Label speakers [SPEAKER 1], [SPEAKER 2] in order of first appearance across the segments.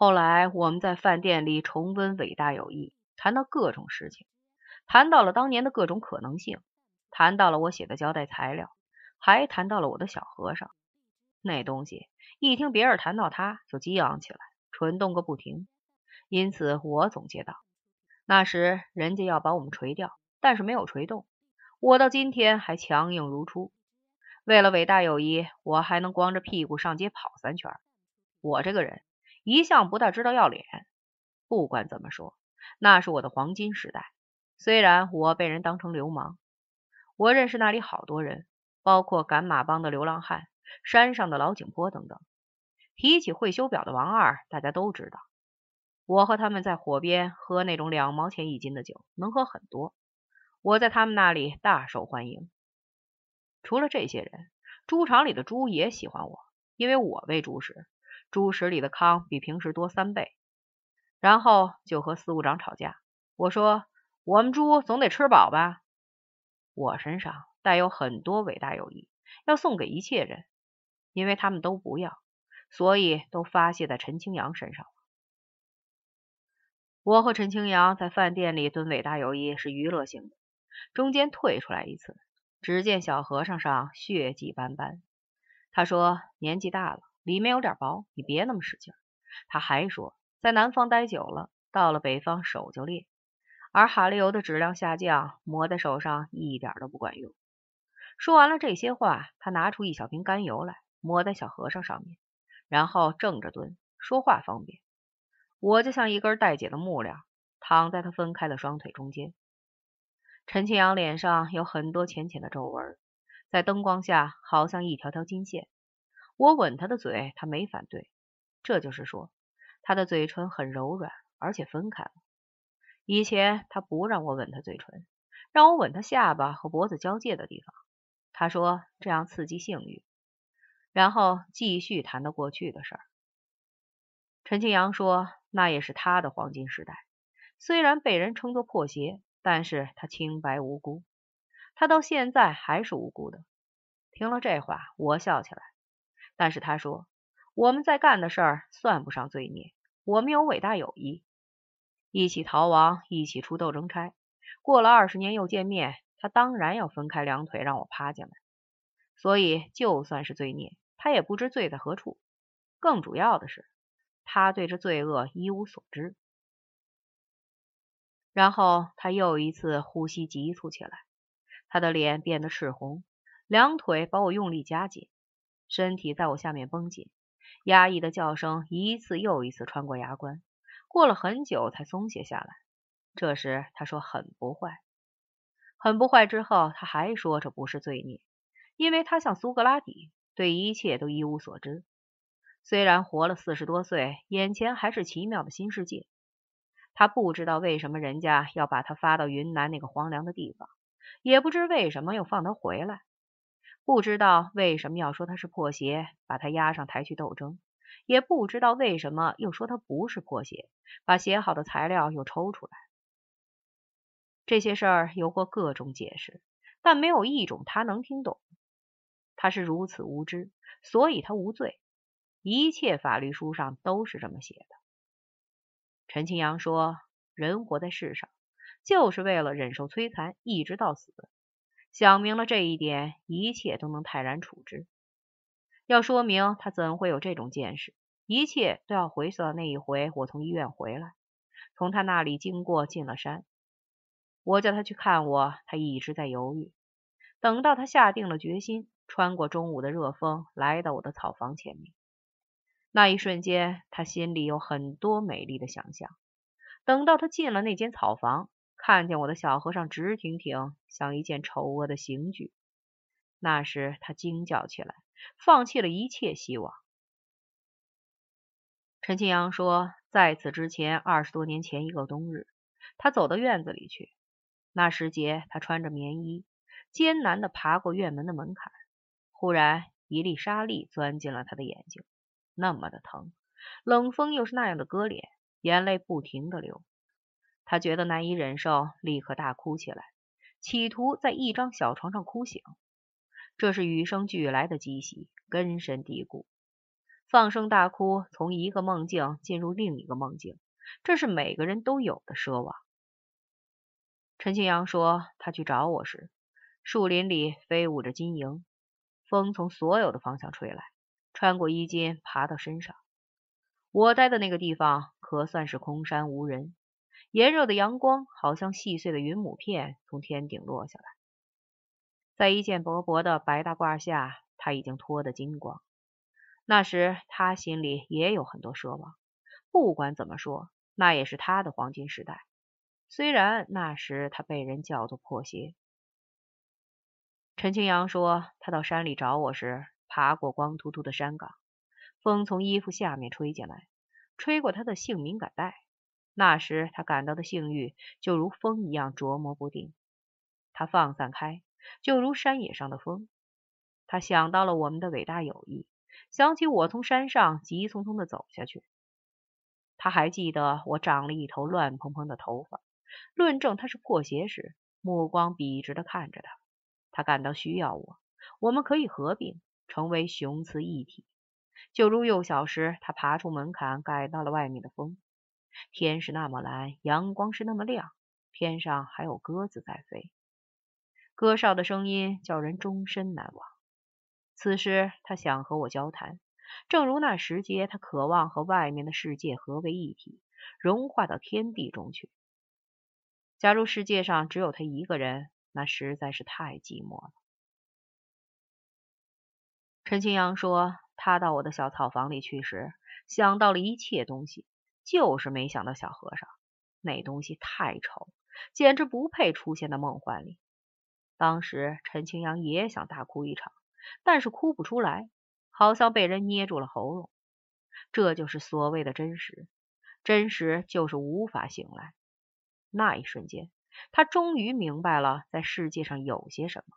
[SPEAKER 1] 后来我们在饭店里重温伟大友谊，谈到各种事情，谈到了当年的各种可能性，谈到了我写的交代材料，还谈到了我的小和尚。那东西一听别人谈到他，就激昂起来，蠢动个不停。因此，我总结道：那时人家要把我们锤掉，但是没有锤动。我到今天还强硬如初。为了伟大友谊，我还能光着屁股上街跑三圈。我这个人一向不大知道要脸。不管怎么说，那是我的黄金时代。虽然我被人当成流氓，我认识那里好多人，包括赶马帮的流浪汉、山上的老井坡等等。提起会修表的王二，大家都知道。我和他们在火边喝那种两毛钱一斤的酒，能喝很多。我在他们那里大受欢迎。除了这些人，猪场里的猪也喜欢我，因为我喂猪时，猪食里的糠比平时多三倍。然后就和司务长吵架。我说：“我们猪总得吃饱吧？”我身上带有很多伟大友谊，要送给一切人，因为他们都不要，所以都发泄在陈清扬身上了。我和陈清扬在饭店里蹲伟大友谊是娱乐性的，中间退出来一次。只见小和尚上血迹斑斑。他说：“年纪大了，里面有点薄，你别那么使劲。”他还说：“在南方待久了，到了北方手就裂，而哈利油的质量下降，抹在手上一点都不管用。”说完了这些话，他拿出一小瓶甘油来，抹在小和尚上面，然后正着蹲，说话方便。我就像一根待解的木料，躺在他分开的双腿中间。陈清扬脸上有很多浅浅的皱纹，在灯光下好像一条条金线。我吻他的嘴，他没反对，这就是说，他的嘴唇很柔软，而且分开了。以前他不让我吻他嘴唇，让我吻他下巴和脖子交界的地方。他说这样刺激性欲，然后继续谈到过去的事儿。陈庆阳说，那也是他的黄金时代，虽然被人称作破鞋。但是他清白无辜，他到现在还是无辜的。听了这话，我笑起来。但是他说，我们在干的事儿算不上罪孽，我们有伟大友谊，一起逃亡，一起出斗争差。过了二十年又见面，他当然要分开两腿让我趴进来。所以就算是罪孽，他也不知罪在何处。更主要的是，他对这罪恶一无所知。然后他又一次呼吸急促起来，他的脸变得赤红，两腿把我用力夹紧，身体在我下面绷紧，压抑的叫声一次又一次穿过牙关，过了很久才松懈下来。这时他说：“很不坏，很不坏。”之后他还说：“这不是罪孽，因为他像苏格拉底，对一切都一无所知。虽然活了四十多岁，眼前还是奇妙的新世界。”他不知道为什么人家要把他发到云南那个荒凉的地方，也不知为什么又放他回来，不知道为什么要说他是破鞋，把他押上台去斗争，也不知道为什么又说他不是破鞋，把写好的材料又抽出来。这些事儿有过各种解释，但没有一种他能听懂。他是如此无知，所以他无罪。一切法律书上都是这么写的。陈清扬说：“人活在世上，就是为了忍受摧残，一直到死。想明了这一点，一切都能泰然处之。要说明他怎会有这种见识，一切都要回溯到那一回，我从医院回来，从他那里经过，进了山。我叫他去看我，他一直在犹豫。等到他下定了决心，穿过中午的热风，来到我的草房前面。”那一瞬间，他心里有很多美丽的想象。等到他进了那间草房，看见我的小和尚直挺挺，像一件丑恶的刑具，那时他惊叫起来，放弃了一切希望。陈庆阳说，在此之前，二十多年前一个冬日，他走到院子里去。那时节，他穿着棉衣，艰难地爬过院门的门槛。忽然，一粒沙粒钻进了他的眼睛。那么的疼，冷风又是那样的割脸，眼泪不停的流。他觉得难以忍受，立刻大哭起来，企图在一张小床上哭醒。这是与生俱来的积习，根深蒂固。放声大哭，从一个梦境进入另一个梦境，这是每个人都有的奢望。陈庆阳说，他去找我时，树林里飞舞着金蝇，风从所有的方向吹来，穿过衣襟，爬到身上。我待的那个地方可算是空山无人，炎热的阳光好像细碎的云母片从天顶落下来，在一件薄薄的白大褂下，他已经脱得精光。那时他心里也有很多奢望，不管怎么说，那也是他的黄金时代。虽然那时他被人叫做破鞋。陈清阳说，他到山里找我时，爬过光秃秃的山岗，风从衣服下面吹进来，吹过他的性敏感带。那时他感到的性欲就如风一样琢磨不定，他放散开，就如山野上的风。他想到了我们的伟大友谊。想起我从山上急匆匆的走下去，他还记得我长了一头乱蓬蓬的头发。论证他是破鞋时，目光笔直的看着他。他感到需要我，我们可以合并，成为雄雌一体。就如幼小时，他爬出门槛，感到了外面的风。天是那么蓝，阳光是那么亮，天上还有鸽子在飞。鸽哨的声音叫人终身难忘。此时，他想和我交谈，正如那时节，他渴望和外面的世界合为一体，融化到天地中去。假如世界上只有他一个人，那实在是太寂寞了。陈清阳说，他到我的小草房里去时，想到了一切东西，就是没想到小和尚。那东西太丑，简直不配出现在梦幻里。当时，陈清阳也想大哭一场。但是哭不出来，好像被人捏住了喉咙。这就是所谓的真实，真实就是无法醒来。那一瞬间，他终于明白了，在世界上有些什么。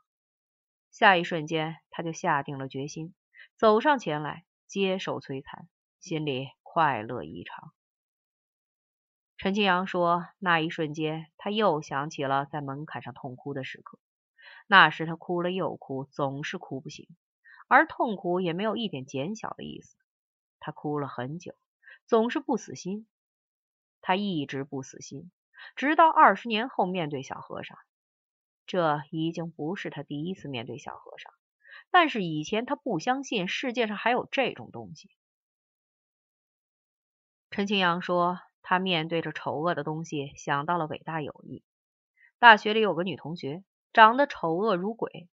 [SPEAKER 1] 下一瞬间，他就下定了决心，走上前来接受摧残，心里快乐异常。陈清阳说，那一瞬间，他又想起了在门槛上痛哭的时刻。那时他哭了又哭，总是哭不醒，而痛苦也没有一点减小的意思。他哭了很久，总是不死心。他一直不死心，直到二十年后面对小和尚。这已经不是他第一次面对小和尚，但是以前他不相信世界上还有这种东西。陈清阳说，他面对着丑恶的东西，想到了伟大友谊。大学里有个女同学。长得丑恶如鬼，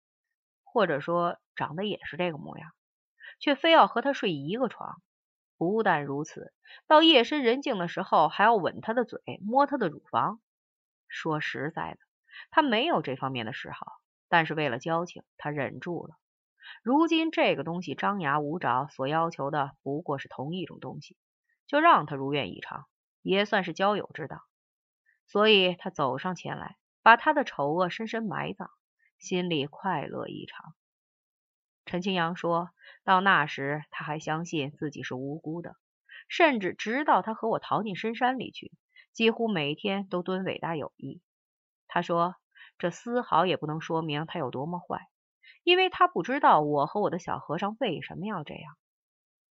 [SPEAKER 1] 或者说长得也是这个模样，却非要和他睡一个床。不但如此，到夜深人静的时候，还要吻他的嘴，摸他的乳房。说实在的，他没有这方面的嗜好，但是为了交情，他忍住了。如今这个东西张牙舞爪，所要求的不过是同一种东西，就让他如愿以偿，也算是交友之道。所以他走上前来。把他的丑恶深深埋葬，心里快乐异常。陈清阳说到那时，他还相信自己是无辜的，甚至直到他和我逃进深山里去，几乎每天都蹲伟大友谊。他说这丝毫也不能说明他有多么坏，因为他不知道我和我的小和尚为什么要这样。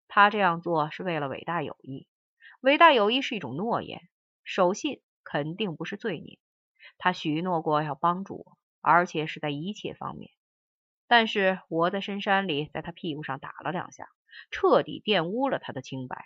[SPEAKER 1] 他这样做是为了伟大友谊，伟大友谊是一种诺言，守信肯定不是罪孽。他许诺过要帮助我，而且是在一切方面。但是我在深山里，在他屁股上打了两下，彻底玷污了他的清白。